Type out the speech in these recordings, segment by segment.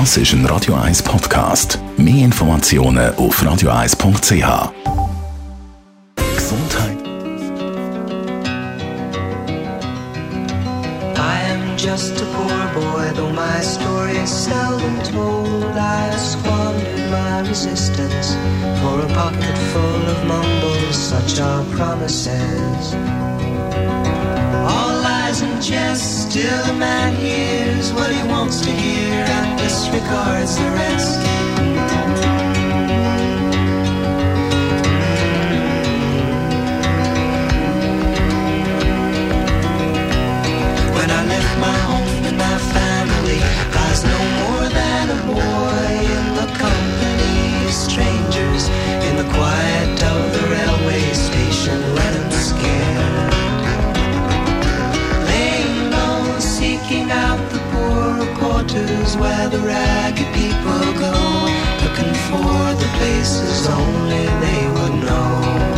Das ist ein Radio 1 Podcast. Mehr Informationen auf radio1.ch. Gesundheit. I am just a poor boy, though my story is seldom told. I squandered my resistance for a pocket full of mumbles, such are promises. All lies and jest, still the man hears what he wants to hear where the ragged people go, looking for the places only they would know.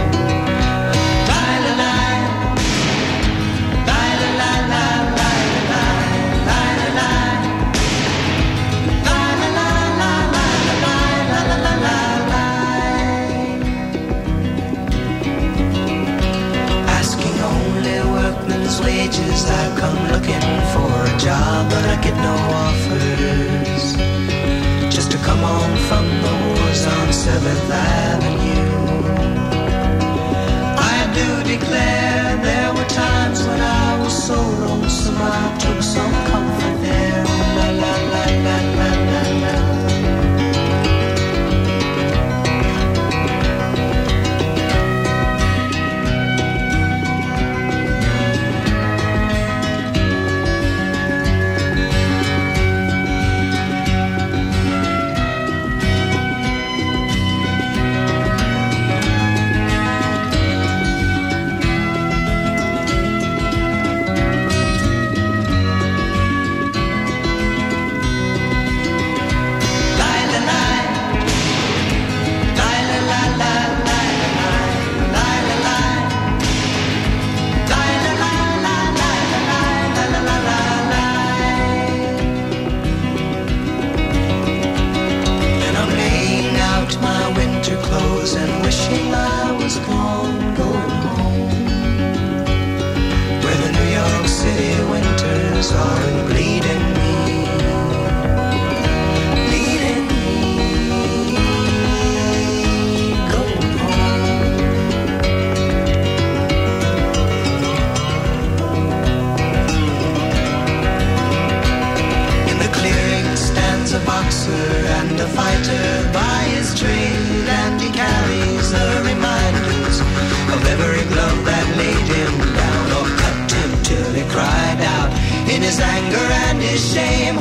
Boxer and a fighter by his trade, and he carries the reminders of every glove that laid him down or cut him till he cried out in his anger and his shame.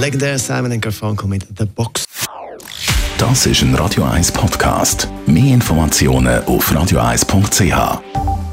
Legendär Simon Garfunkel mit The Box. Das ist ein Radio 1 Podcast. Mehr Informationen auf radio1.ch.